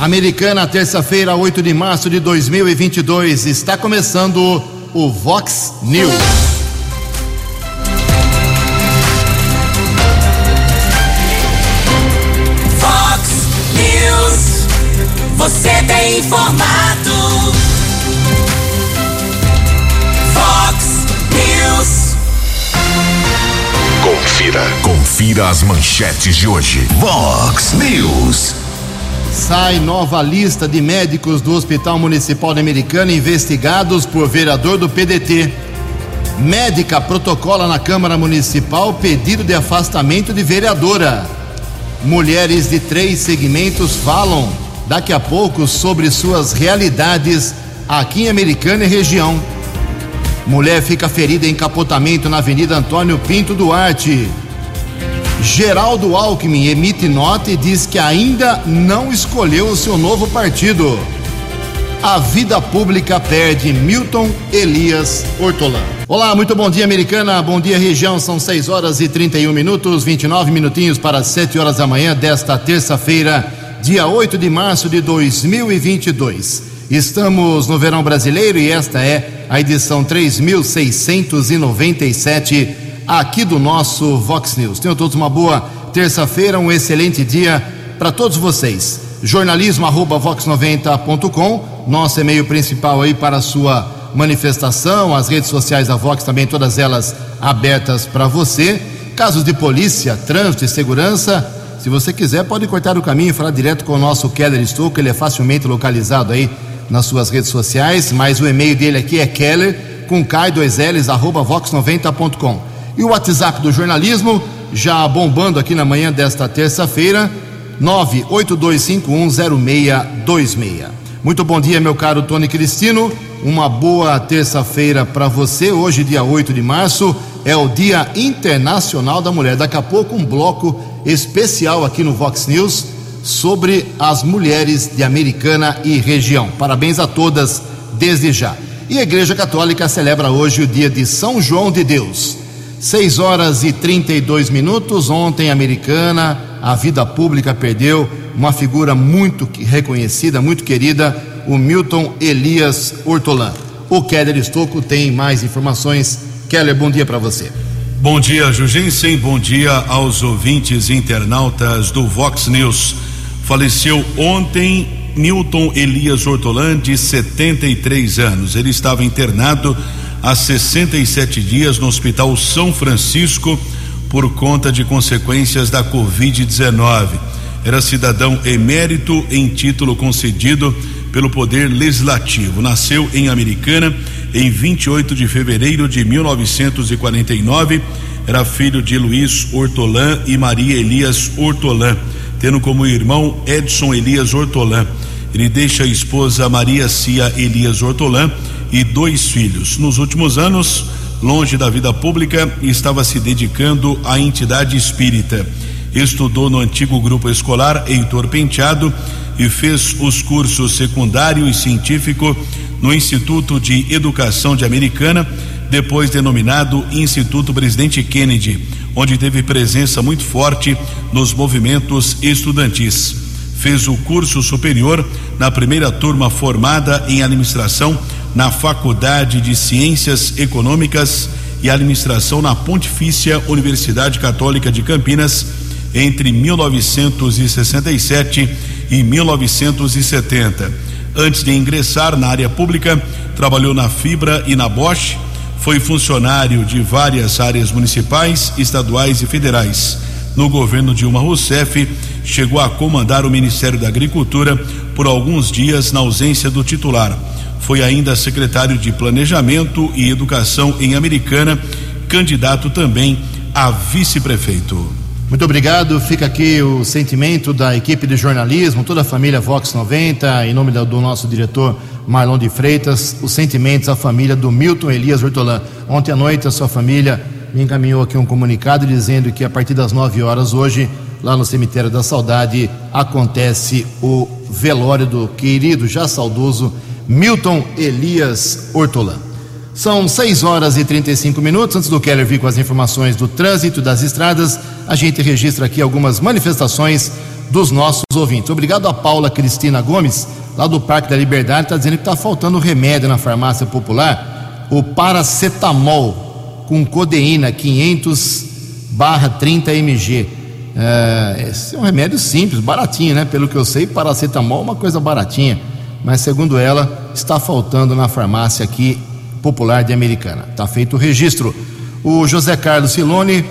Americana, terça-feira, 8 de março de 2022. Está começando o Vox News. Vox News. Você tem informado. Vox News. Confira. Confira as manchetes de hoje. Vox News. Sai nova lista de médicos do Hospital Municipal de Americana investigados por vereador do PDT. Médica protocola na Câmara Municipal pedido de afastamento de vereadora. Mulheres de três segmentos falam daqui a pouco sobre suas realidades aqui em Americana e região. Mulher fica ferida em capotamento na Avenida Antônio Pinto Duarte. Geraldo Alckmin emite nota e diz que ainda não escolheu o seu novo partido. A vida pública perde Milton Elias Hortolã. Olá, muito bom dia, americana. Bom dia, região. São 6 horas e 31 minutos, 29 minutinhos para 7 horas da manhã desta terça-feira, dia 8 de março de 2022. Estamos no verão brasileiro e esta é a edição 3697 aqui do nosso Vox News. Tenham todos uma boa terça-feira, um excelente dia para todos vocês. Jornalismo arroba vox90.com, nosso e-mail principal aí para a sua manifestação, as redes sociais da Vox também, todas elas abertas para você. Casos de polícia, trânsito e segurança, se você quiser, pode cortar o caminho e falar direto com o nosso Keller Stouco, ele é facilmente localizado aí nas suas redes sociais, mas o e-mail dele aqui é keller com K2Ls, arroba vox90.com. E o WhatsApp do jornalismo, já bombando aqui na manhã desta terça-feira, 982510626. Muito bom dia, meu caro Tony Cristino. Uma boa terça-feira para você. Hoje, dia 8 de março, é o Dia Internacional da Mulher. Daqui a pouco, um bloco especial aqui no Vox News sobre as mulheres de Americana e região. Parabéns a todas desde já. E a Igreja Católica celebra hoje o dia de São João de Deus. 6 horas e 32 minutos. Ontem, Americana, a vida pública perdeu uma figura muito reconhecida, muito querida, o Milton Elias Hortolã. O Keller Estocco tem mais informações. Keller, bom dia para você. Bom dia, Jugensen. Bom dia aos ouvintes internautas do Vox News. Faleceu ontem Milton Elias Hortolã, de 73 anos. Ele estava internado há 67 dias no Hospital São Francisco por conta de consequências da Covid-19. Era cidadão emérito em título concedido pelo Poder Legislativo. Nasceu em Americana em 28 de fevereiro de 1949. Era filho de Luiz Hortolã e Maria Elias Hortolã, tendo como irmão Edson Elias Hortolã. Ele deixa a esposa Maria Cia Elias Hortolã e dois filhos. Nos últimos anos, longe da vida pública, estava se dedicando à entidade espírita. Estudou no antigo grupo escolar Heitor Penteado e fez os cursos secundário e científico no Instituto de Educação de Americana, depois denominado Instituto Presidente Kennedy, onde teve presença muito forte nos movimentos estudantis. Fez o curso superior na primeira turma formada em administração na Faculdade de Ciências Econômicas e Administração na Pontifícia Universidade Católica de Campinas entre 1967 e 1970. Antes de ingressar na área pública, trabalhou na Fibra e na Bosch, foi funcionário de várias áreas municipais, estaduais e federais. No governo Dilma Rousseff, chegou a comandar o Ministério da Agricultura por alguns dias na ausência do titular. Foi ainda secretário de Planejamento e Educação em Americana, candidato também a vice-prefeito. Muito obrigado. Fica aqui o sentimento da equipe de jornalismo, toda a família Vox 90, em nome do nosso diretor Marlon de Freitas, os sentimentos à família do Milton Elias Hortolã. Ontem à noite a sua família me encaminhou aqui um comunicado dizendo que a partir das 9 horas hoje, lá no cemitério da Saudade, acontece o velório do querido, já saudoso Milton Elias Hortolã. São 6 horas e 35 minutos. Antes do Keller vir com as informações do trânsito das estradas, a gente registra aqui algumas manifestações dos nossos ouvintes. Obrigado a Paula Cristina Gomes, lá do Parque da Liberdade, está dizendo que está faltando remédio na farmácia popular, o paracetamol com codeína 500 barra 30 mg. É, esse é um remédio simples, baratinho, né? Pelo que eu sei, paracetamol é uma coisa baratinha, mas segundo ela, está faltando na farmácia aqui popular de Americana. Está feito o registro. O José Carlos Silone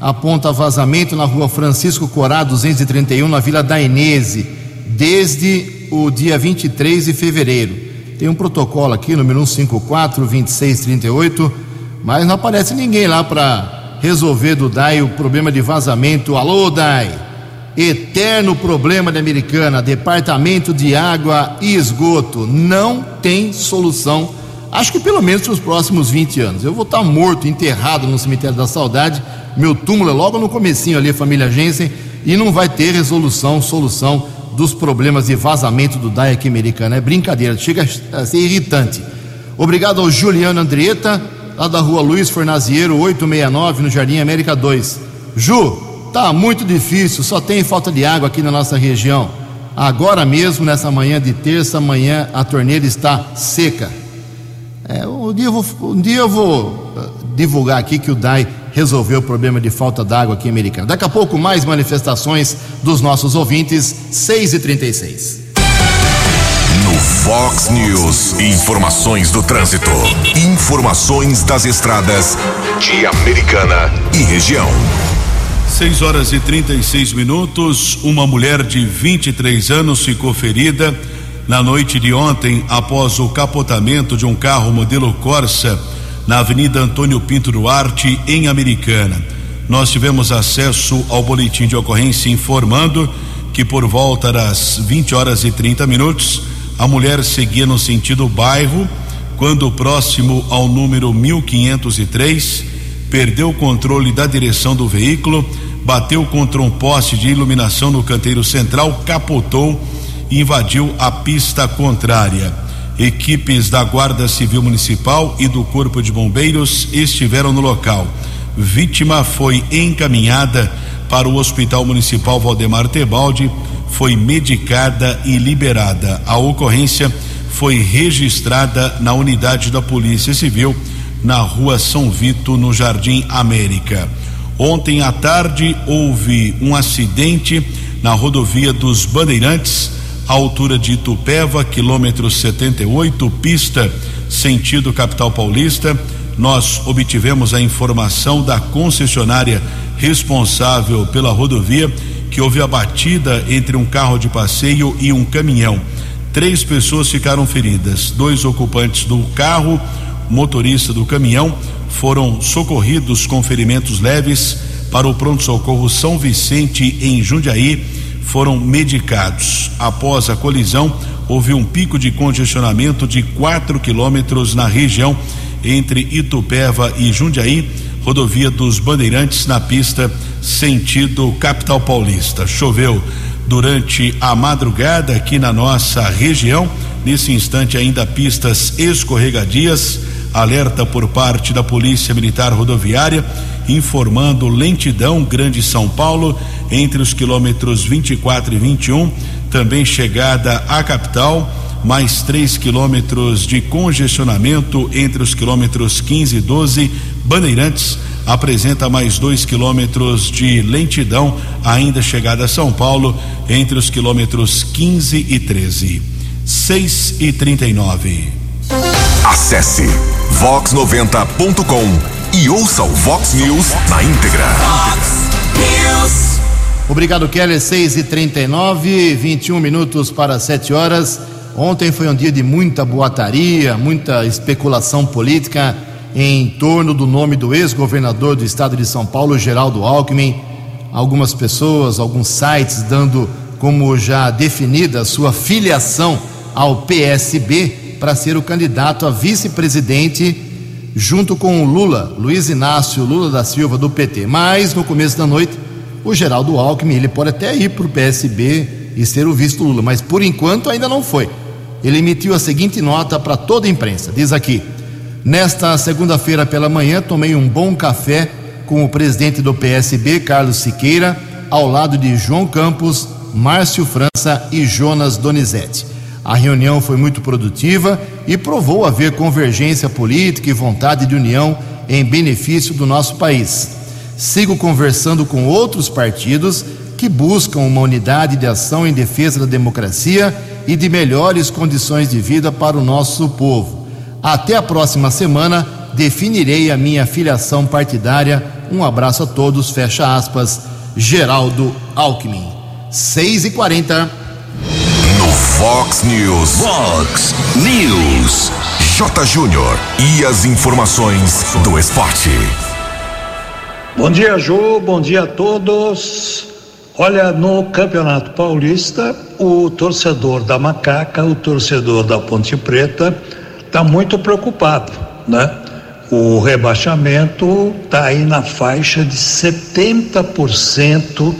aponta vazamento na rua Francisco Corá 231, na Vila da Inese, desde o dia 23 de fevereiro. Tem um protocolo aqui, número 154-2638, mas não aparece ninguém lá para resolver do DAI o problema de vazamento. Alô, DAI! Eterno problema da Americana, Departamento de Água e Esgoto. Não tem solução acho que pelo menos para os próximos 20 anos. Eu vou estar morto, enterrado no cemitério da saudade, meu túmulo é logo no comecinho ali, família Jensen, e não vai ter resolução, solução dos problemas de vazamento do DAI aqui americano. É brincadeira, chega a ser irritante. Obrigado ao Juliano Andrieta, lá da rua Luiz Fornaziero, 869, no Jardim América 2. Ju, tá muito difícil, só tem falta de água aqui na nossa região. Agora mesmo, nessa manhã de terça, amanhã, a torneira está seca. É, um, dia vou, um dia eu vou uh, divulgar aqui que o DAI resolveu o problema de falta d'água aqui em Americana. Daqui a pouco, mais manifestações dos nossos ouvintes, 6 e 36 No Fox News, informações do trânsito. Informações das estradas de Americana e região. 6 horas e 36 minutos. Uma mulher de 23 anos ficou ferida na noite de ontem após o capotamento de um carro modelo Corsa na Avenida Antônio Pinto Duarte, em Americana. Nós tivemos acesso ao boletim de ocorrência informando que por volta das 20 horas e 30 minutos a mulher seguia no sentido bairro quando próximo ao número 1503 perdeu o controle da direção do veículo, bateu contra um poste de iluminação no canteiro central, capotou invadiu a pista contrária. Equipes da Guarda Civil Municipal e do Corpo de Bombeiros estiveram no local. Vítima foi encaminhada para o Hospital Municipal Valdemar Tebaldi, foi medicada e liberada. A ocorrência foi registrada na unidade da Polícia Civil na Rua São Vito, no Jardim América. Ontem à tarde houve um acidente na rodovia dos Bandeirantes à altura de Itupeva, quilômetro 78, pista sentido capital paulista. Nós obtivemos a informação da concessionária responsável pela rodovia que houve a batida entre um carro de passeio e um caminhão. Três pessoas ficaram feridas, dois ocupantes do carro, motorista do caminhão, foram socorridos com ferimentos leves para o pronto-socorro São Vicente em Jundiaí foram medicados. Após a colisão, houve um pico de congestionamento de 4 quilômetros na região entre Itupeva e Jundiaí, rodovia dos Bandeirantes, na pista sentido capital paulista. Choveu durante a madrugada aqui na nossa região. Nesse instante, ainda pistas escorregadias. Alerta por parte da Polícia Militar Rodoviária informando lentidão Grande São Paulo entre os quilômetros 24 e 21, também chegada à capital, mais 3 quilômetros de congestionamento entre os quilômetros 15 e 12. Bandeirantes apresenta mais 2 quilômetros de lentidão, ainda chegada a São Paulo, entre os quilômetros 15 e 13. 6 e 39. Acesse vox90.com e ouça o Vox News na íntegra. Fox News. Obrigado, Keller. 6 e 39 21 minutos para 7 horas. Ontem foi um dia de muita boataria, muita especulação política em torno do nome do ex-governador do estado de São Paulo, Geraldo Alckmin. Algumas pessoas, alguns sites dando como já definida sua filiação ao PSB para ser o candidato a vice-presidente junto com o Lula, Luiz Inácio Lula da Silva, do PT. Mas, no começo da noite, o Geraldo Alckmin, ele pode até ir para o PSB e ser o visto Lula, mas por enquanto ainda não foi. Ele emitiu a seguinte nota para toda a imprensa: diz aqui, nesta segunda-feira pela manhã, tomei um bom café com o presidente do PSB, Carlos Siqueira, ao lado de João Campos, Márcio França e Jonas Donizete. A reunião foi muito produtiva e provou haver convergência política e vontade de união em benefício do nosso país. Sigo conversando com outros partidos que buscam uma unidade de ação em defesa da democracia e de melhores condições de vida para o nosso povo. Até a próxima semana definirei a minha filiação partidária. Um abraço a todos, fecha aspas. Geraldo Alckmin. 6 e 40 No Fox News. Fox News. J. Júnior. E as informações do esporte. Bom dia, Ju. Bom dia a todos. Olha, no Campeonato Paulista, o torcedor da Macaca, o torcedor da Ponte Preta, está muito preocupado, né? O rebaixamento está aí na faixa de 70%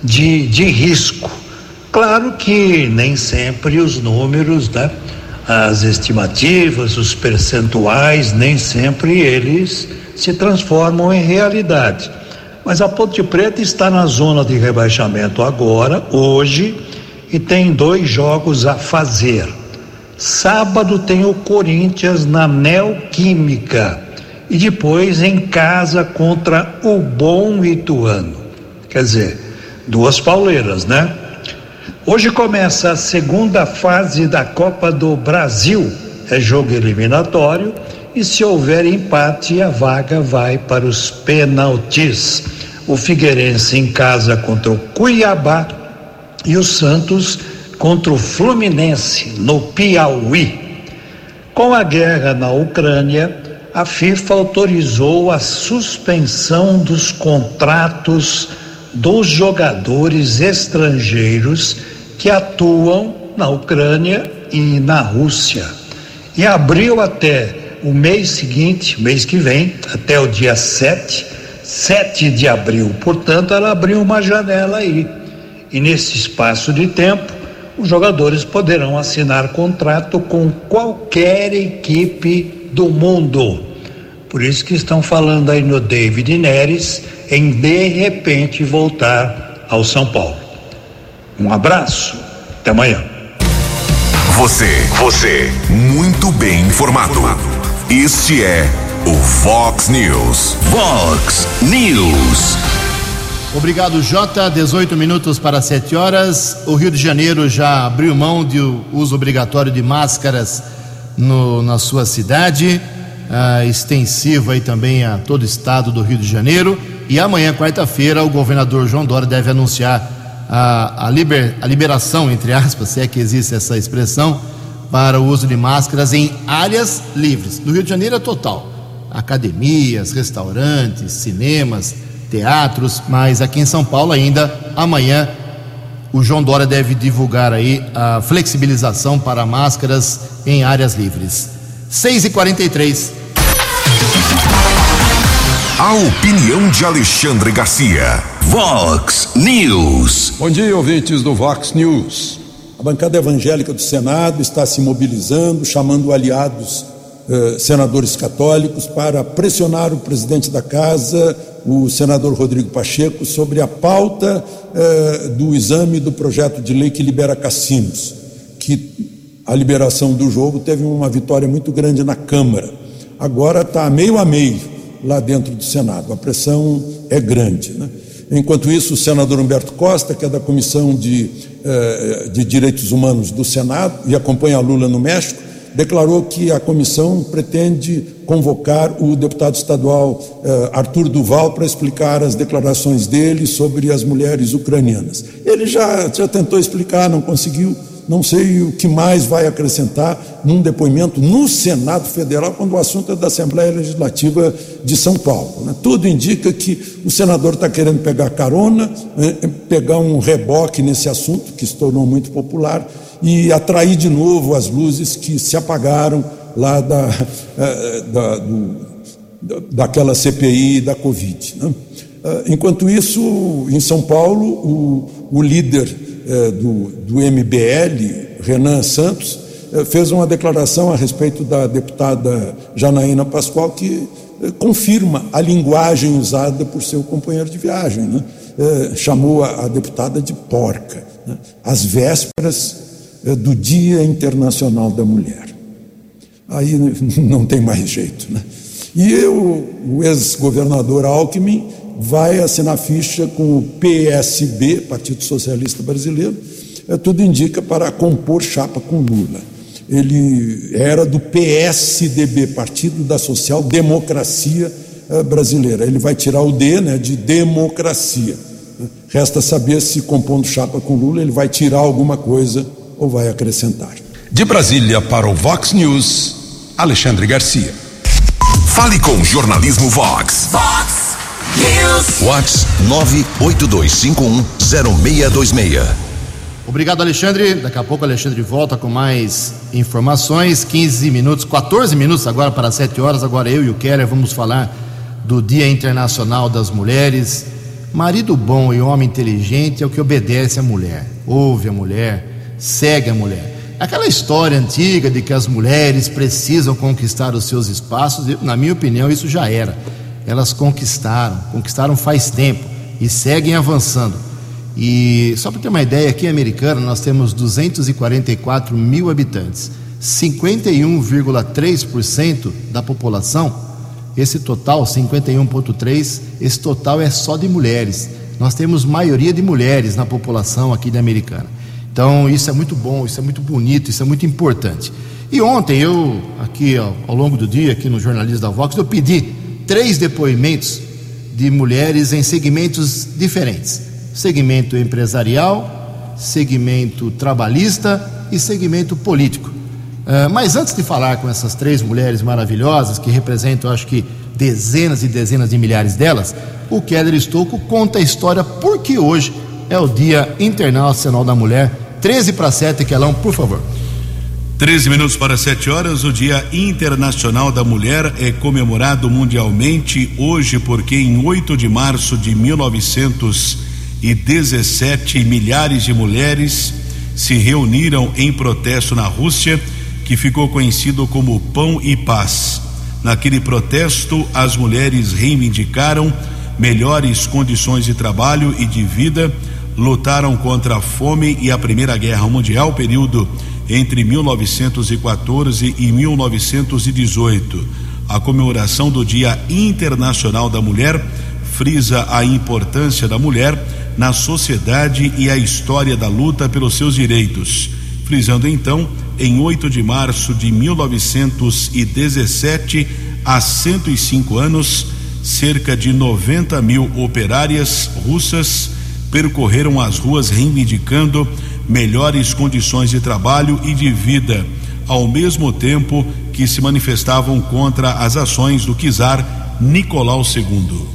de, de risco. Claro que nem sempre os números, né? As estimativas, os percentuais, nem sempre eles se transformam em realidade. Mas a Ponte Preta está na zona de rebaixamento agora, hoje, e tem dois jogos a fazer. Sábado tem o Corinthians na Neoquímica e depois em casa contra o Bom Ituano. Quer dizer, duas pauleiras, né? Hoje começa a segunda fase da Copa do Brasil. É jogo eliminatório e se houver empate, a vaga vai para os penaltis. O Figueirense em casa contra o Cuiabá e o Santos contra o Fluminense no Piauí. Com a guerra na Ucrânia, a FIFA autorizou a suspensão dos contratos dos jogadores estrangeiros que atuam na Ucrânia e na Rússia. E abriu até o mês seguinte, mês que vem, até o dia 7, 7 de abril. Portanto, ela abriu uma janela aí. E nesse espaço de tempo, os jogadores poderão assinar contrato com qualquer equipe do mundo. Por isso que estão falando aí no David Neres em de repente voltar ao São Paulo. Um abraço, até amanhã. Você, você, muito bem informado. Este é o Fox News. Fox News. Obrigado, Jota. 18 minutos para 7 horas. O Rio de Janeiro já abriu mão do uso obrigatório de máscaras no, na sua cidade, ah, extensivo aí também a todo o estado do Rio de Janeiro. E amanhã, quarta-feira, o governador João Dória deve anunciar a, a, liber, a liberação, entre aspas, se é que existe essa expressão, para o uso de máscaras em áreas livres. No Rio de Janeiro é total. Academias, restaurantes, cinemas, teatros, mas aqui em São Paulo ainda amanhã o João Dória deve divulgar aí a flexibilização para máscaras em áreas livres. 6 e 43 A opinião de Alexandre Garcia. Vox News. Bom dia, ouvintes do Vox News. A bancada evangélica do Senado está se mobilizando, chamando aliados eh, senadores católicos para pressionar o presidente da casa, o senador Rodrigo Pacheco, sobre a pauta eh, do exame do projeto de lei que libera cassinos, que a liberação do jogo teve uma vitória muito grande na Câmara. Agora está meio a meio lá dentro do Senado. A pressão é grande. Né? Enquanto isso, o senador Humberto Costa, que é da Comissão de, eh, de Direitos Humanos do Senado e acompanha Lula no México, declarou que a comissão pretende convocar o deputado estadual eh, Arthur Duval para explicar as declarações dele sobre as mulheres ucranianas. Ele já, já tentou explicar, não conseguiu. Não sei o que mais vai acrescentar num depoimento no Senado Federal, quando o assunto é da Assembleia Legislativa de São Paulo. Né? Tudo indica que o senador está querendo pegar carona, eh, pegar um reboque nesse assunto, que se tornou muito popular, e atrair de novo as luzes que se apagaram lá da, eh, da, do, daquela CPI da Covid. Né? Eh, enquanto isso, em São Paulo, o, o líder eh, do, do MBL, Renan Santos, fez uma declaração a respeito da deputada Janaína Pascoal que confirma a linguagem usada por seu companheiro de viagem. Né? chamou a, deputada de porca né, às vésperas eh, do Dia Internacional da Mulher. Aí não tem mais jeito. Né? E eu, o ex-governador Alckmin vai assinar ficha com o PSB, Partido Socialista Brasileiro, é, tudo indica para compor chapa com Lula. Ele era do PSDB, Partido da Social Democracia é, Brasileira. Ele vai tirar o D né, de democracia. Resta saber se, compondo chapa com Lula, ele vai tirar alguma coisa ou vai acrescentar. De Brasília para o Vox News, Alexandre Garcia. Fale com o Jornalismo Vox. Vox Vox 982510626. Obrigado, Alexandre. Daqui a pouco o Alexandre volta com mais informações. 15 minutos, 14 minutos agora para 7 horas. Agora eu e o Keller vamos falar do Dia Internacional das Mulheres. Marido bom e homem inteligente é o que obedece à mulher, ouve a mulher, segue a mulher. Aquela história antiga de que as mulheres precisam conquistar os seus espaços, na minha opinião, isso já era. Elas conquistaram, conquistaram faz tempo e seguem avançando. E só para ter uma ideia, aqui em Americana nós temos 244 mil habitantes, 51,3% da população. Esse total, 51,3%, esse total é só de mulheres. Nós temos maioria de mulheres na população aqui de Americana. Então isso é muito bom, isso é muito bonito, isso é muito importante. E ontem eu, aqui ao longo do dia, aqui no Jornalismo da Vox, eu pedi três depoimentos de mulheres em segmentos diferentes: segmento empresarial, segmento trabalhista e segmento político. Uh, mas antes de falar com essas três mulheres maravilhosas, que representam, acho que, dezenas e dezenas de milhares delas, o Keller Estouco conta a história porque hoje é o Dia Internacional da Mulher. 13 para 7, Quelão, por favor. 13 minutos para 7 horas, o Dia Internacional da Mulher é comemorado mundialmente hoje porque em 8 de março de 1917 milhares de mulheres se reuniram em protesto na Rússia que ficou conhecido como Pão e Paz. Naquele protesto, as mulheres reivindicaram melhores condições de trabalho e de vida, lutaram contra a fome e a Primeira Guerra Mundial, período entre 1914 e 1918. A comemoração do Dia Internacional da Mulher frisa a importância da mulher na sociedade e a história da luta pelos seus direitos, frisando então em 8 de março de 1917, há 105 anos, cerca de 90 mil operárias russas percorreram as ruas reivindicando melhores condições de trabalho e de vida, ao mesmo tempo que se manifestavam contra as ações do czar Nicolau II.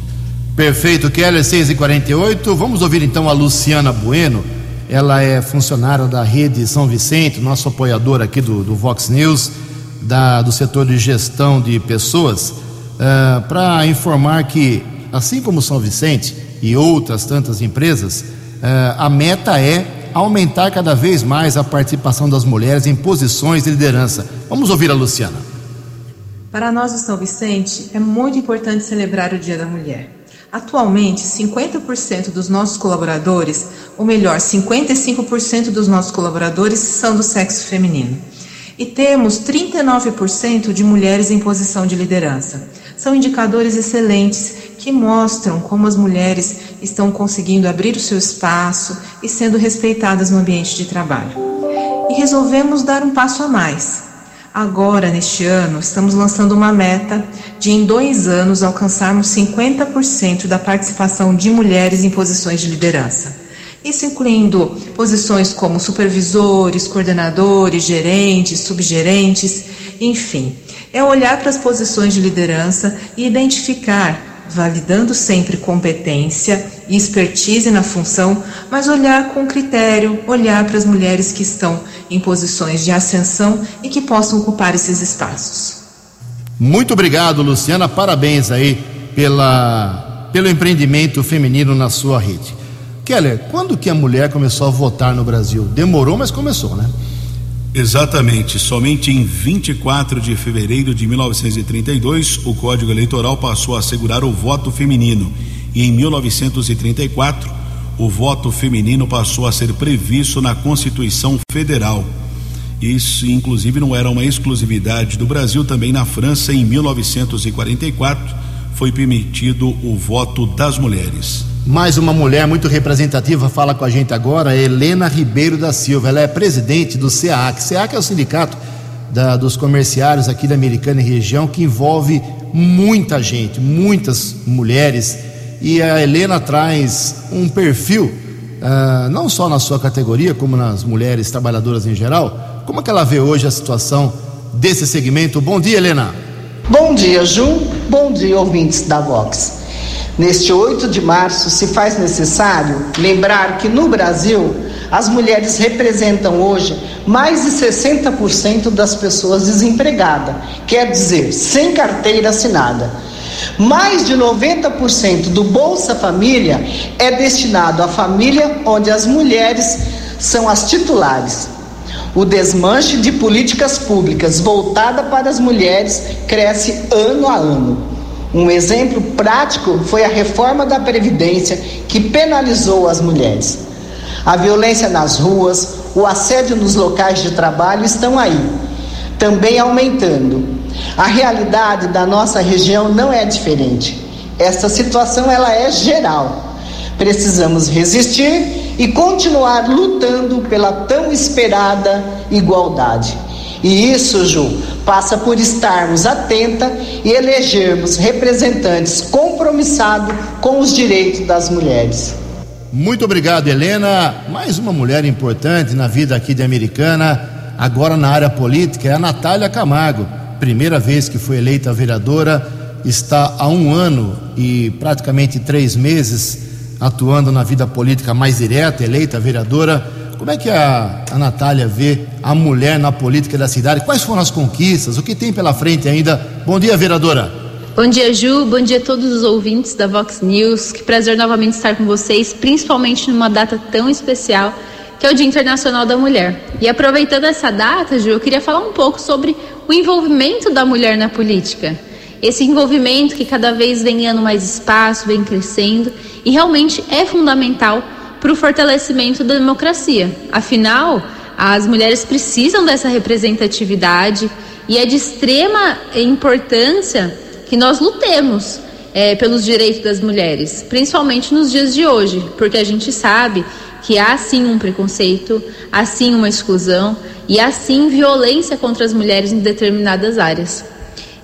Perfeito, Keller 6 e 48 Vamos ouvir então a Luciana Bueno ela é funcionária da rede São Vicente, nosso apoiador aqui do, do Vox News, da, do setor de gestão de pessoas, uh, eh, para informar que, assim como São Vicente e outras tantas empresas, uh, a meta é aumentar cada vez mais a participação das mulheres em posições de liderança. Vamos ouvir a Luciana. Para nós do São Vicente, é muito importante celebrar o Dia da Mulher. Atualmente, 50% dos nossos colaboradores, ou melhor, 55% dos nossos colaboradores são do sexo feminino. E temos 39% de mulheres em posição de liderança. São indicadores excelentes que mostram como as mulheres estão conseguindo abrir o seu espaço e sendo respeitadas no ambiente de trabalho. E resolvemos dar um passo a mais Agora, neste ano, estamos lançando uma meta de, em dois anos, alcançarmos 50% da participação de mulheres em posições de liderança. Isso incluindo posições como supervisores, coordenadores, gerentes, subgerentes, enfim. É olhar para as posições de liderança e identificar validando sempre competência e expertise na função, mas olhar com critério, olhar para as mulheres que estão em posições de ascensão e que possam ocupar esses espaços. Muito obrigado, Luciana. Parabéns aí pela, pelo empreendimento feminino na sua rede. Keller, quando que a mulher começou a votar no Brasil? Demorou, mas começou, né? Exatamente. Somente em 24 de fevereiro de 1932, o Código Eleitoral passou a assegurar o voto feminino. E em 1934, o voto feminino passou a ser previsto na Constituição Federal. Isso, inclusive, não era uma exclusividade do Brasil, também na França, em 1944, foi permitido o voto das mulheres. Mais uma mulher muito representativa fala com a gente agora, Helena Ribeiro da Silva. Ela é presidente do SEAC. SEAC é o sindicato da, dos comerciários aqui da Americana e região que envolve muita gente, muitas mulheres. E a Helena traz um perfil, uh, não só na sua categoria, como nas mulheres trabalhadoras em geral. Como é que ela vê hoje a situação desse segmento? Bom dia, Helena. Bom dia, Ju. Bom dia, ouvintes da Vox. Neste 8 de março, se faz necessário lembrar que no Brasil, as mulheres representam hoje mais de 60% das pessoas desempregadas, quer dizer, sem carteira assinada. Mais de 90% do Bolsa Família é destinado à família onde as mulheres são as titulares. O desmanche de políticas públicas voltada para as mulheres cresce ano a ano. Um exemplo prático foi a reforma da Previdência que penalizou as mulheres. A violência nas ruas, o assédio nos locais de trabalho estão aí, também aumentando. A realidade da nossa região não é diferente. Esta situação ela é geral. Precisamos resistir e continuar lutando pela tão esperada igualdade. E isso, Ju, passa por estarmos atenta e elegermos representantes compromissados com os direitos das mulheres. Muito obrigado, Helena. Mais uma mulher importante na vida aqui de Americana, agora na área política, é a Natália Camargo. Primeira vez que foi eleita vereadora, está há um ano e praticamente três meses atuando na vida política mais direta, eleita vereadora. Como é que a, a Natália vê a mulher na política da cidade? Quais foram as conquistas? O que tem pela frente ainda? Bom dia, vereadora. Bom dia, Ju. Bom dia a todos os ouvintes da Vox News. Que prazer novamente estar com vocês, principalmente numa data tão especial que é o Dia Internacional da Mulher. E aproveitando essa data, Ju, eu queria falar um pouco sobre o envolvimento da mulher na política. Esse envolvimento que cada vez vem ganhando mais espaço, vem crescendo e realmente é fundamental para o fortalecimento da democracia. Afinal, as mulheres precisam dessa representatividade e é de extrema importância que nós lutemos é, pelos direitos das mulheres, principalmente nos dias de hoje, porque a gente sabe que há sim um preconceito, há sim uma exclusão e há sim violência contra as mulheres em determinadas áreas.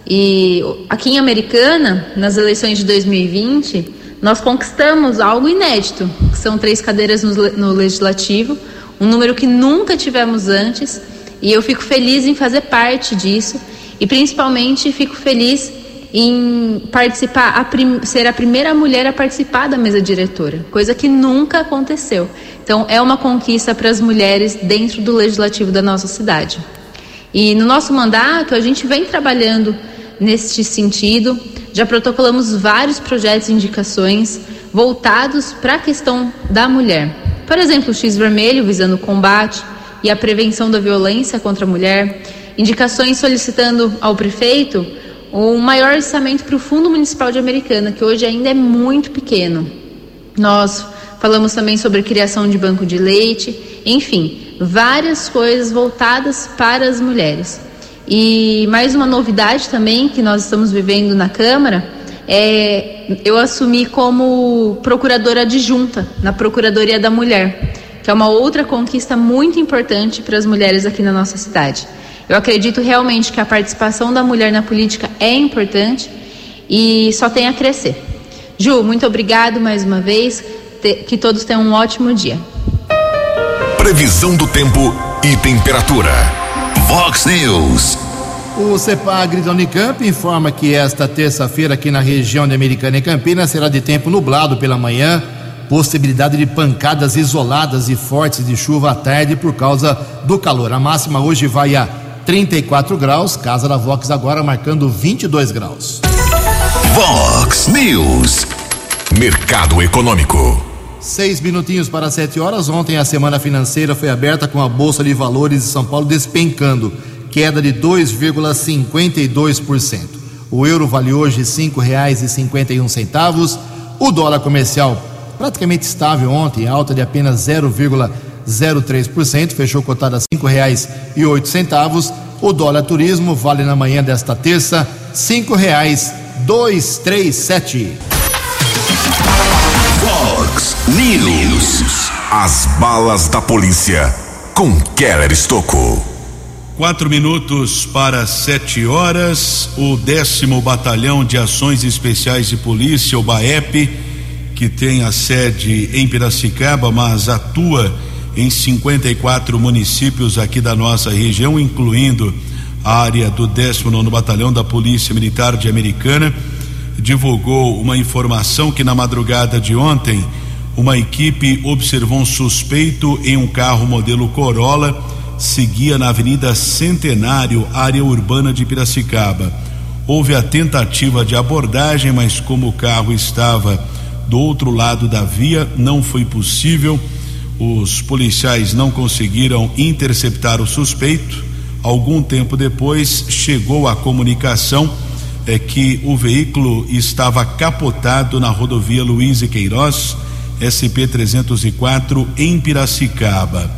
E aqui em Americana, nas eleições de 2020, nós conquistamos algo inédito, que são três cadeiras no, no legislativo, um número que nunca tivemos antes, e eu fico feliz em fazer parte disso e principalmente fico feliz em participar, a prim, ser a primeira mulher a participar da mesa diretora, coisa que nunca aconteceu. Então é uma conquista para as mulheres dentro do legislativo da nossa cidade. E no nosso mandato a gente vem trabalhando neste sentido. Já protocolamos vários projetos e indicações voltados para a questão da mulher. Por exemplo, o X Vermelho visando o combate e a prevenção da violência contra a mulher, indicações solicitando ao prefeito um maior orçamento para o Fundo Municipal de Americana, que hoje ainda é muito pequeno. Nós falamos também sobre a criação de banco de leite, enfim, várias coisas voltadas para as mulheres. E mais uma novidade também que nós estamos vivendo na Câmara é eu assumi como procuradora adjunta na Procuradoria da Mulher, que é uma outra conquista muito importante para as mulheres aqui na nossa cidade. Eu acredito realmente que a participação da mulher na política é importante e só tem a crescer. Ju, muito obrigado mais uma vez. Que todos tenham um ótimo dia. Previsão do tempo e temperatura. Vox News. O CEPAGRI da Unicamp informa que esta terça-feira aqui na região de Americana e Campinas será de tempo nublado pela manhã, possibilidade de pancadas isoladas e fortes de chuva à tarde por causa do calor. A máxima hoje vai a 34 graus, casa da Vox agora marcando 22 graus. Vox News. Mercado Econômico. Seis minutinhos para sete horas. Ontem a semana financeira foi aberta com a Bolsa de Valores de São Paulo despencando, queda de 2,52%. O euro vale hoje R$ 5,51. O dólar comercial praticamente estável ontem, alta de apenas 0,03%, fechou cotada a R$ 5,08. O dólar turismo vale na manhã desta terça R$ 5,237. News. As balas da polícia com Keller Estocou. Quatro minutos para sete horas. O décimo Batalhão de Ações Especiais de Polícia, o BAEP, que tem a sede em Piracicaba, mas atua em 54 municípios aqui da nossa região, incluindo a área do 19 Batalhão da Polícia Militar de Americana, divulgou uma informação que na madrugada de ontem uma equipe observou um suspeito em um carro modelo Corolla, seguia na Avenida Centenário, área urbana de Piracicaba. Houve a tentativa de abordagem, mas como o carro estava do outro lado da via, não foi possível. Os policiais não conseguiram interceptar o suspeito. Algum tempo depois, chegou a comunicação é que o veículo estava capotado na rodovia Luiz e Queiroz SP-304 em Piracicaba.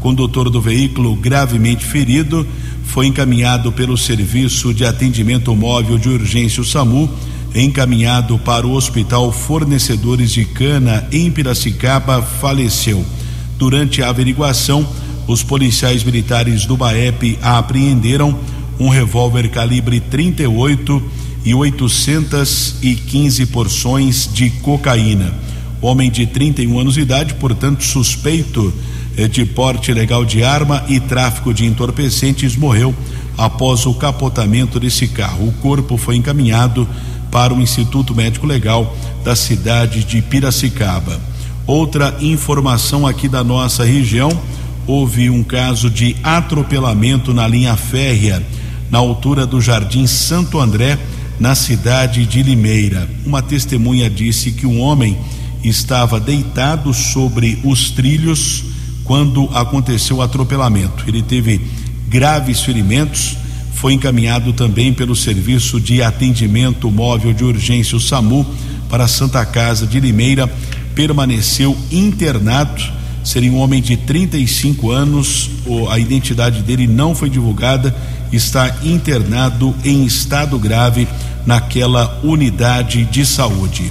Condutor do veículo gravemente ferido foi encaminhado pelo Serviço de Atendimento Móvel de Urgência o SAMU, encaminhado para o Hospital Fornecedores de Cana em Piracicaba, faleceu. Durante a averiguação, os policiais militares do BAEP apreenderam um revólver calibre 38 e 815 porções de cocaína homem de 31 anos de idade, portanto suspeito eh, de porte ilegal de arma e tráfico de entorpecentes, morreu após o capotamento desse carro. O corpo foi encaminhado para o Instituto Médico Legal da cidade de Piracicaba. Outra informação aqui da nossa região: houve um caso de atropelamento na linha férrea, na altura do Jardim Santo André, na cidade de Limeira. Uma testemunha disse que um homem estava deitado sobre os trilhos quando aconteceu o atropelamento. Ele teve graves ferimentos, foi encaminhado também pelo Serviço de Atendimento Móvel de Urgência, o SAMU, para a Santa Casa de Limeira, permaneceu internado. Seria um homem de 35 anos, a identidade dele não foi divulgada, está internado em estado grave naquela unidade de saúde.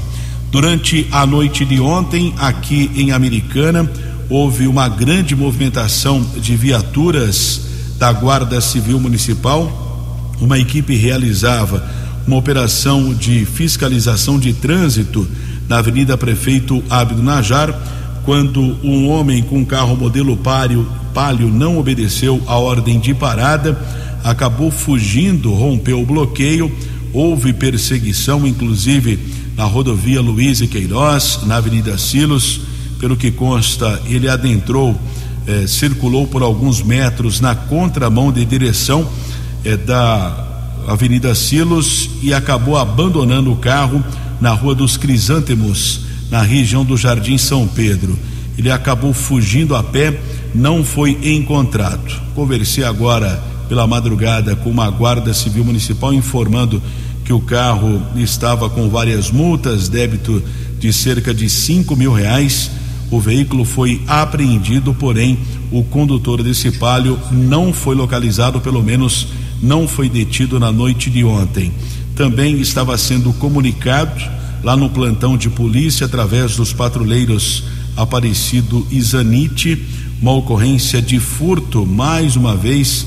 Durante a noite de ontem, aqui em Americana, houve uma grande movimentação de viaturas da Guarda Civil Municipal. Uma equipe realizava uma operação de fiscalização de trânsito na Avenida Prefeito Abdo Najar, quando um homem com carro modelo Palio, Palio não obedeceu a ordem de parada, acabou fugindo, rompeu o bloqueio, houve perseguição, inclusive na rodovia Luiz e Queiroz, na Avenida Silos. Pelo que consta, ele adentrou, eh, circulou por alguns metros na contramão de direção eh, da Avenida Silos e acabou abandonando o carro na Rua dos Crisântemos, na região do Jardim São Pedro. Ele acabou fugindo a pé, não foi encontrado. Conversei agora pela madrugada com uma guarda civil municipal informando que o carro estava com várias multas, débito de cerca de cinco mil reais. O veículo foi apreendido, porém o condutor desse palio não foi localizado, pelo menos não foi detido na noite de ontem. Também estava sendo comunicado lá no plantão de polícia através dos patrulheiros Aparecido e Zanite, uma ocorrência de furto, mais uma vez,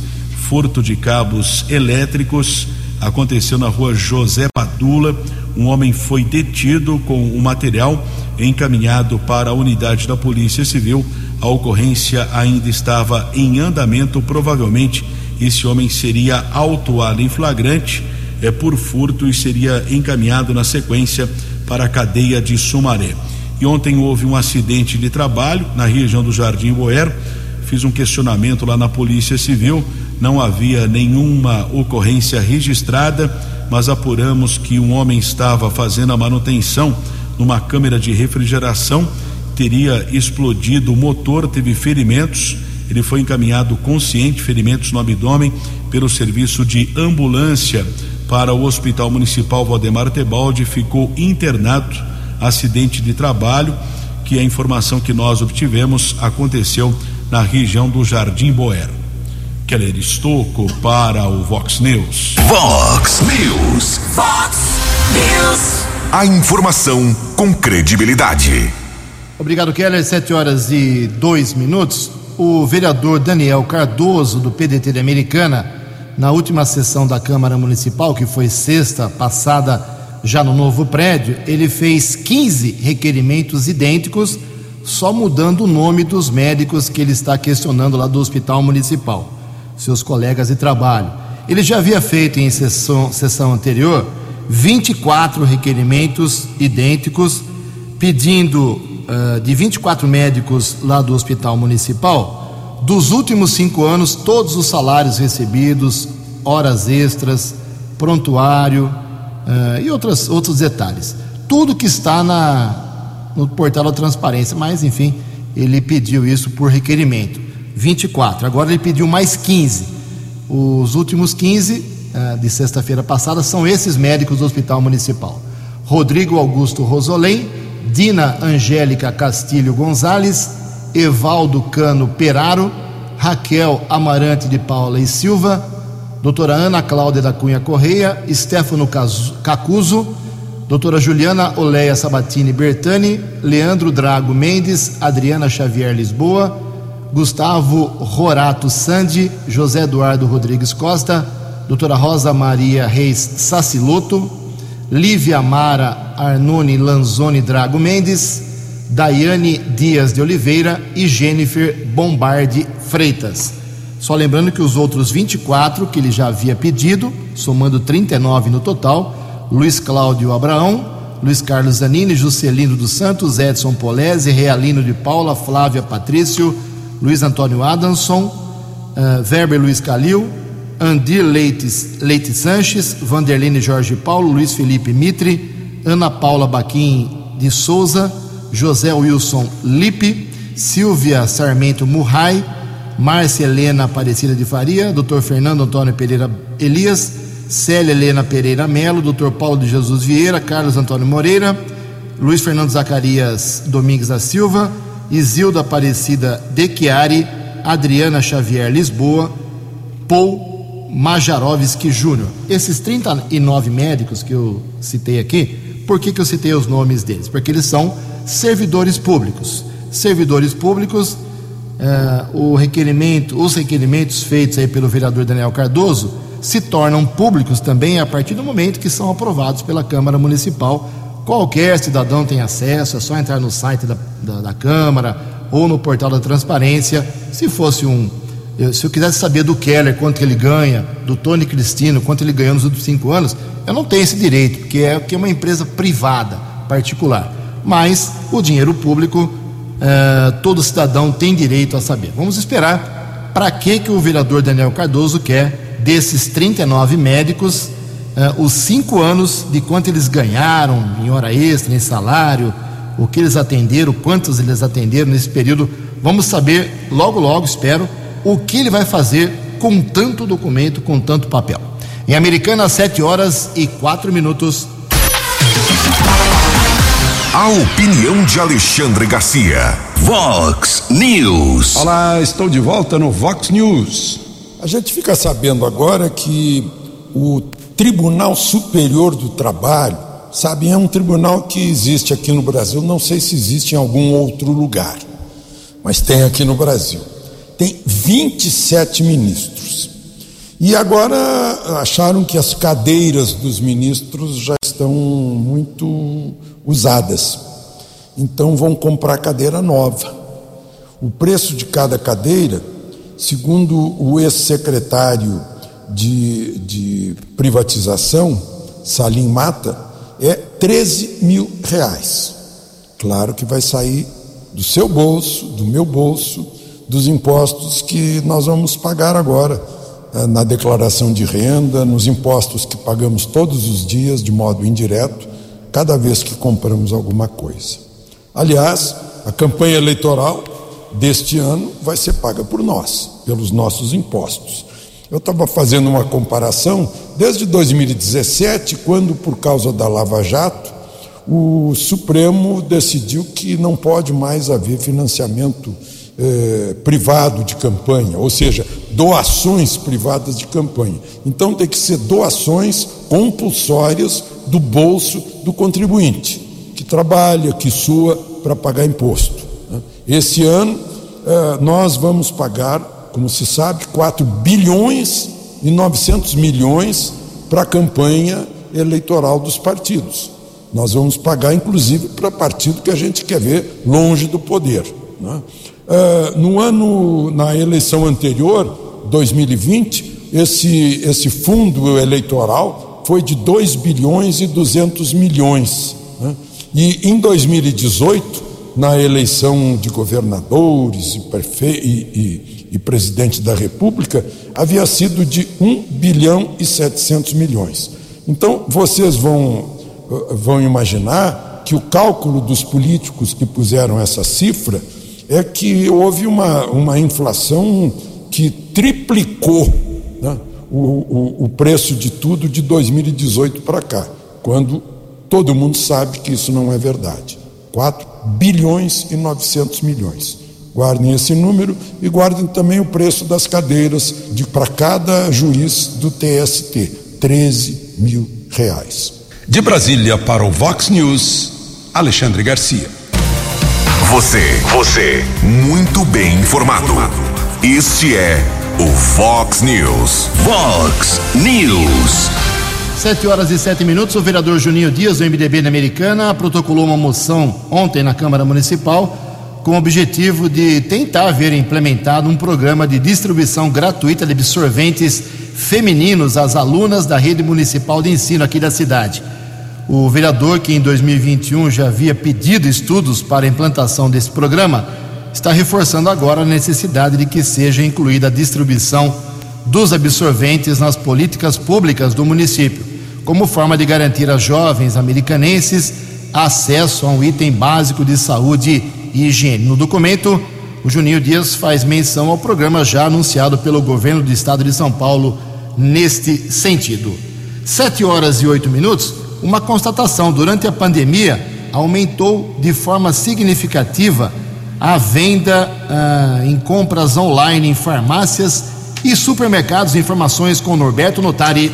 furto de cabos elétricos aconteceu na rua José Padula. Um homem foi detido com o material encaminhado para a unidade da Polícia Civil. A ocorrência ainda estava em andamento. Provavelmente esse homem seria autuado em flagrante é, por furto e seria encaminhado na sequência para a cadeia de Sumaré. E ontem houve um acidente de trabalho na região do Jardim Boer. Fiz um questionamento lá na Polícia Civil não havia nenhuma ocorrência registrada, mas apuramos que um homem estava fazendo a manutenção numa câmera de refrigeração, teria explodido o motor, teve ferimentos. Ele foi encaminhado consciente, ferimentos no abdômen, pelo serviço de ambulância para o Hospital Municipal Valdemar Tebaldi, ficou internado, acidente de trabalho. que a informação que nós obtivemos aconteceu na região do Jardim Boer. Keller Estocco para o Vox News. Vox News. Vox News. A informação com credibilidade. Obrigado, Keller. Sete horas e dois minutos. O vereador Daniel Cardoso, do PDT de Americana, na última sessão da Câmara Municipal, que foi sexta passada, já no novo prédio, ele fez 15 requerimentos idênticos, só mudando o nome dos médicos que ele está questionando lá do Hospital Municipal seus colegas de trabalho. Ele já havia feito em sessão, sessão anterior 24 requerimentos idênticos, pedindo uh, de 24 médicos lá do Hospital Municipal, dos últimos cinco anos, todos os salários recebidos, horas extras, prontuário uh, e outras, outros detalhes. Tudo que está na, no portal da transparência, mas enfim, ele pediu isso por requerimento. 24. Agora ele pediu mais 15. Os últimos 15 uh, de sexta-feira passada são esses médicos do Hospital Municipal: Rodrigo Augusto Rosolém, Dina Angélica Castilho Gonzalez, Evaldo Cano Peraro, Raquel Amarante de Paula e Silva, doutora Ana Cláudia da Cunha Correia, Stefano Cacuso, doutora Juliana Oleia Sabatini Bertani, Leandro Drago Mendes, Adriana Xavier Lisboa, Gustavo Rorato Sandi, José Eduardo Rodrigues Costa, doutora Rosa Maria Reis Saciloto, Lívia Mara Arnone Lanzoni Drago Mendes, Daiane Dias de Oliveira e Jennifer Bombardi Freitas. Só lembrando que os outros 24 que ele já havia pedido, somando 39 no total, Luiz Cláudio Abraão, Luiz Carlos Zanini, Juscelino dos Santos, Edson Polese, Realino de Paula, Flávia Patrício, Luiz Antônio Adamson, uh, Werber Luiz Calil, Andir Leite, Leite Sanches, Vanderlene Jorge Paulo, Luiz Felipe Mitre, Ana Paula Baquim de Souza, José Wilson Lipe, Silvia Sarmento Murray, Márcia Helena Aparecida de Faria, Dr. Fernando Antônio Pereira Elias, Célia Helena Pereira Melo, Dr. Paulo de Jesus Vieira, Carlos Antônio Moreira, Luiz Fernando Zacarias Domingues da Silva, Isilda Aparecida de Chiari, Adriana Xavier Lisboa, Paul Majarovski Júnior. Esses 39 médicos que eu citei aqui, por que, que eu citei os nomes deles? Porque eles são servidores públicos. Servidores públicos, eh, o requerimento, os requerimentos feitos aí pelo vereador Daniel Cardoso se tornam públicos também a partir do momento que são aprovados pela Câmara Municipal Qualquer cidadão tem acesso, é só entrar no site da, da, da Câmara ou no portal da transparência. Se fosse um. Se eu quisesse saber do Keller quanto ele ganha, do Tony Cristino quanto ele ganhou nos últimos cinco anos, eu não tenho esse direito, porque é, porque é uma empresa privada, particular. Mas o dinheiro público, eh, todo cidadão tem direito a saber. Vamos esperar para que, que o vereador Daniel Cardoso quer desses 39 médicos uh, os cinco anos de quanto eles ganharam em hora extra, em salário, o que eles atenderam, quantos eles atenderam nesse período. Vamos saber logo, logo, espero, o que ele vai fazer com tanto documento, com tanto papel. Em Americana, 7 horas e 4 minutos. A opinião de Alexandre Garcia. Vox News. Olá, estou de volta no Vox News. A gente fica sabendo agora que o Tribunal Superior do Trabalho, sabe, é um tribunal que existe aqui no Brasil, não sei se existe em algum outro lugar, mas tem aqui no Brasil. Tem 27 ministros. E agora acharam que as cadeiras dos ministros já estão muito usadas. Então vão comprar cadeira nova. O preço de cada cadeira, segundo o ex-secretário de, de privatização, Salim Mata, é 13 mil reais. Claro que vai sair do seu bolso, do meu bolso, dos impostos que nós vamos pagar agora eh, na declaração de renda, nos impostos que pagamos todos os dias de modo indireto, cada vez que compramos alguma coisa. Aliás, a campanha eleitoral deste ano vai ser paga por nós, pelos nossos impostos. Eu estava fazendo uma comparação desde 2017, quando, por causa da Lava Jato, o Supremo decidiu que não pode mais haver financiamento eh, privado de campanha, ou seja, doações privadas de campanha. Então tem que ser doações compulsórias do bolso do contribuinte, que trabalha, que sua para pagar imposto. Né? Esse ano eh, nós vamos pagar, como se sabe, 4 bilhões e 900 milhões para a campanha eleitoral dos partidos. Nós vamos pagar, inclusive, para partido que a gente quer ver longe do poder. Né? Uh, no ano, na eleição anterior, 2020, esse, esse fundo eleitoral foi de 2 bilhões e 200 milhões. Né? E em 2018, na eleição de governadores e, e, e presidente da República, havia sido de 1 bilhão e 700 milhões. Então, vocês vão vão imaginar que o cálculo dos políticos que puseram essa cifra é que houve uma, uma inflação que triplicou né, o, o, o preço de tudo de 2018 para cá, quando todo mundo sabe que isso não é verdade. 4 bilhões e 900 milhões. Guardem esse número e guardem também o preço das cadeiras para cada juiz do TST, 13 mil reais. De Brasília para o Vox News, Alexandre Garcia. Você, você, muito bem informado. Este é o Vox News. Vox News. Sete horas e sete minutos, o vereador Juninho Dias, do MDB na Americana, protocolou uma moção ontem na Câmara Municipal com o objetivo de tentar ver implementado um programa de distribuição gratuita de absorventes femininos às alunas da rede municipal de ensino aqui da cidade. O vereador, que em 2021 já havia pedido estudos para a implantação desse programa, está reforçando agora a necessidade de que seja incluída a distribuição dos absorventes nas políticas públicas do município, como forma de garantir a jovens americanenses acesso a um item básico de saúde e higiene. No documento, o Juninho Dias faz menção ao programa já anunciado pelo governo do estado de São Paulo neste sentido. Sete horas e oito minutos uma constatação: durante a pandemia, aumentou de forma significativa a venda ah, em compras online em farmácias e supermercados. Informações com Norberto Notari.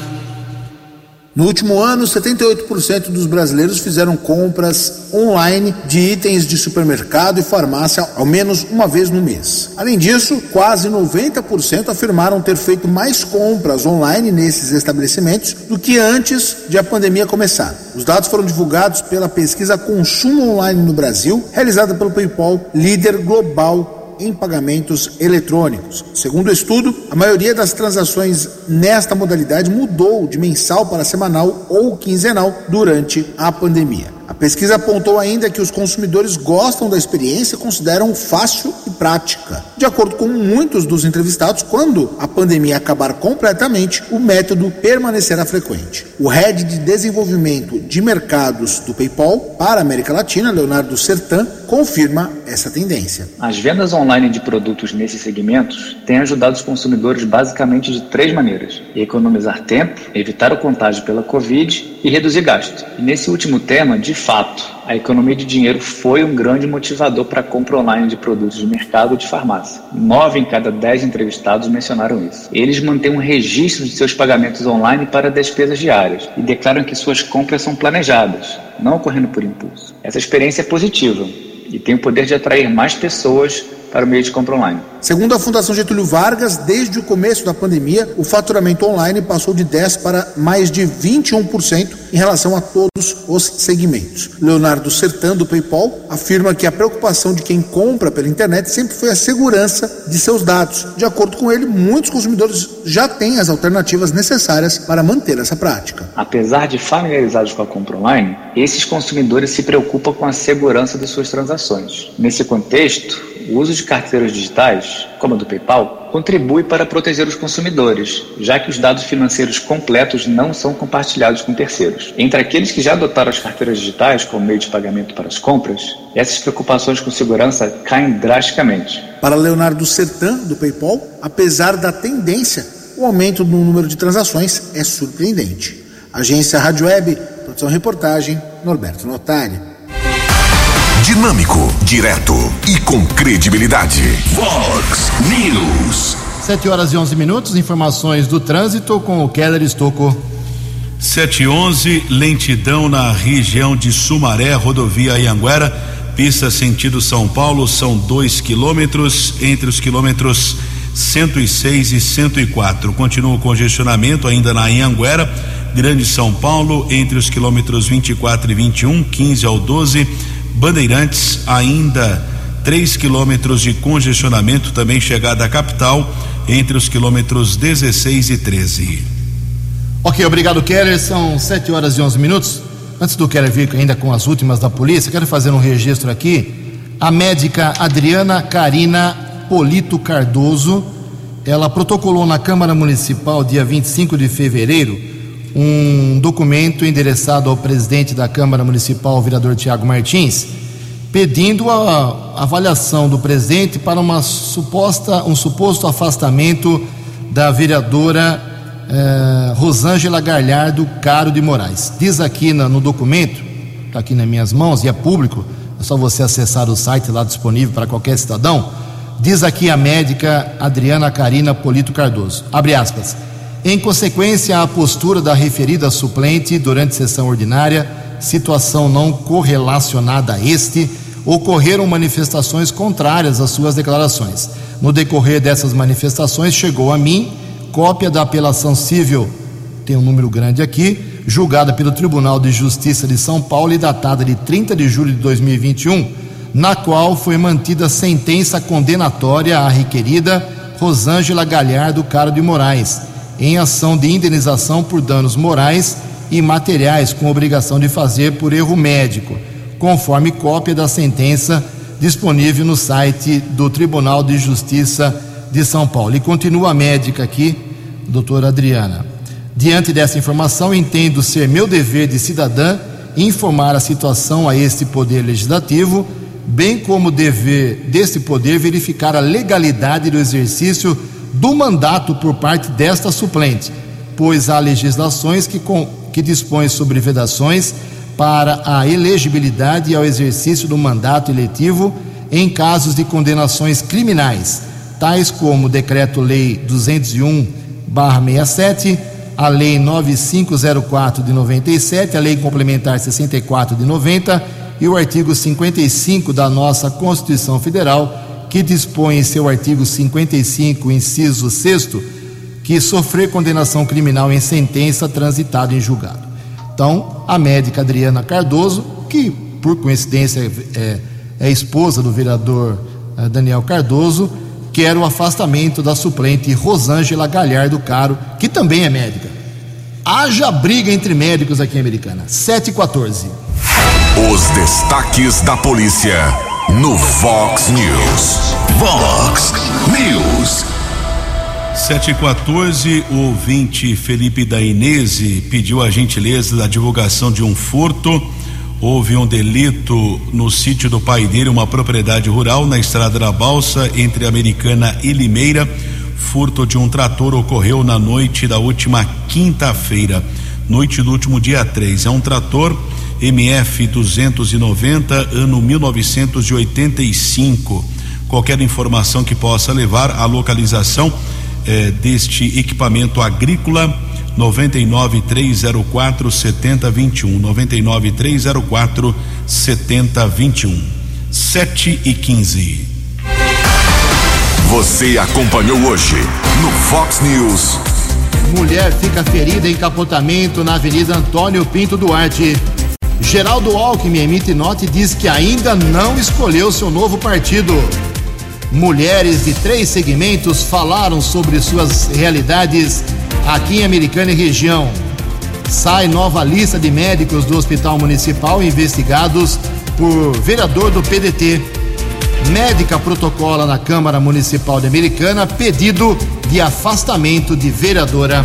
No último ano, 78% dos brasileiros fizeram compras online de itens de supermercado e farmácia ao menos uma vez no mês. Além disso, quase 90% afirmaram ter feito mais compras online nesses estabelecimentos do que antes de a pandemia começar. Os dados foram divulgados pela pesquisa Consumo Online no Brasil, realizada pelo PayPal, líder global em pagamentos eletrônicos. Segundo o estudo, a maioria das transações nesta modalidade mudou de mensal para semanal ou quinzenal durante a pandemia. A pesquisa apontou ainda que os consumidores gostam da experiência consideram fácil e prática. De acordo com muitos dos entrevistados, quando a pandemia acabar completamente, o método permanecerá frequente. O head de desenvolvimento de mercados do PayPal para a América Latina, Leonardo Sertan, confirma essa tendência. As vendas online de produtos nesses segmentos têm ajudado os consumidores basicamente de três maneiras: economizar tempo, evitar o contágio pela Covid e reduzir gastos. E nesse último tema, de fato, a economia de dinheiro foi um grande motivador para a compra online de produtos de mercado de farmácia. Nove em cada dez entrevistados mencionaram isso. Eles mantêm um registro de seus pagamentos online para despesas diárias e declaram que suas compras são planejadas, não ocorrendo por impulso. Essa experiência é positiva e tem o poder de atrair mais pessoas para o meio de compra online. Segundo a Fundação Getúlio Vargas, desde o começo da pandemia, o faturamento online passou de 10 para mais de 21% em relação a todos os segmentos. Leonardo Sertan, do PayPal, afirma que a preocupação de quem compra pela internet sempre foi a segurança de seus dados. De acordo com ele, muitos consumidores já têm as alternativas necessárias para manter essa prática. Apesar de familiarizados com a compra online, esses consumidores se preocupam com a segurança de suas transações. Nesse contexto, o uso de carteiras digitais, como a do PayPal, contribui para proteger os consumidores, já que os dados financeiros completos não são compartilhados com terceiros. Entre aqueles que já adotaram as carteiras digitais como meio de pagamento para as compras, essas preocupações com segurança caem drasticamente. Para Leonardo Sertan, do PayPal, apesar da tendência, o aumento no número de transações é surpreendente. Agência Rádio Web Produção reportagem, Norberto Notari. Dinâmico, direto e com credibilidade. Fox News. 7 horas e 11 minutos, informações do trânsito com o Keller Estocco. 711, lentidão na região de Sumaré, rodovia Ianguera, pista sentido São Paulo, são 2 quilômetros, entre os quilômetros 106 e 104. Continua o congestionamento ainda na Ianguera, Grande São Paulo, entre os quilômetros 24 e 21, 15 ao 12. Bandeirantes, ainda 3 quilômetros de congestionamento, também chegada à capital, entre os quilômetros 16 e 13. Ok, obrigado, Keller. São 7 horas e 11 minutos. Antes do Keller vir ainda com as últimas da polícia, quero fazer um registro aqui. A médica Adriana Carina Polito Cardoso, ela protocolou na Câmara Municipal, dia 25 de fevereiro, um documento endereçado ao presidente da Câmara Municipal, o vereador Tiago Martins, pedindo a avaliação do presidente para uma suposta, um suposto afastamento da vereadora eh, Rosângela Galhardo Caro de Moraes. Diz aqui na, no documento, está aqui nas minhas mãos e é público, é só você acessar o site lá disponível para qualquer cidadão. Diz aqui a médica Adriana Carina Polito Cardoso. Abre aspas. Em consequência à postura da referida suplente durante sessão ordinária, situação não correlacionada a este, ocorreram manifestações contrárias às suas declarações. No decorrer dessas manifestações, chegou a mim cópia da apelação civil, tem um número grande aqui, julgada pelo Tribunal de Justiça de São Paulo e datada de 30 de julho de 2021, na qual foi mantida sentença condenatória à requerida Rosângela Galhardo Caro de Moraes em ação de indenização por danos morais e materiais, com obrigação de fazer por erro médico, conforme cópia da sentença disponível no site do Tribunal de Justiça de São Paulo. E continua a médica aqui, doutora Adriana. Diante dessa informação, entendo ser meu dever de cidadã informar a situação a este Poder Legislativo, bem como dever deste Poder verificar a legalidade do exercício do mandato por parte desta suplente, pois há legislações que, com, que dispõem sobre vedações para a elegibilidade ao exercício do mandato eletivo em casos de condenações criminais, tais como o Decreto-Lei 201/67, a Lei 9504 de 97, a Lei Complementar 64 de 90 e o artigo 55 da nossa Constituição Federal que dispõe em seu artigo 55, inciso 6, que sofrer condenação criminal em sentença transitada em julgado. Então, a médica Adriana Cardoso, que por coincidência é, é esposa do vereador é, Daniel Cardoso, quer o afastamento da suplente Rosângela Galhardo Caro, que também é médica. Haja briga entre médicos aqui em Americana. 7 e 14. Os destaques da polícia no Fox News. Fox News. 714, o ouvinte Felipe Dainese pediu a gentileza da divulgação de um furto. Houve um delito no sítio do pai dele, uma propriedade rural na estrada da Balsa, entre Americana e Limeira. Furto de um trator ocorreu na noite da última quinta-feira, noite do último dia 3. É um trator MF 290, ano 1985. Qualquer informação que possa levar à localização eh, deste equipamento agrícola 99304 7021 99304 7021 7 e 15 Você acompanhou hoje no Fox News. Mulher fica ferida em capotamento na Avenida Antônio Pinto Duarte. Geraldo Alckmin emite nota e diz que ainda não escolheu seu novo partido. Mulheres de três segmentos falaram sobre suas realidades aqui em Americana e região. Sai nova lista de médicos do Hospital Municipal investigados por vereador do PDT. Médica protocola na Câmara Municipal de Americana pedido de afastamento de vereadora.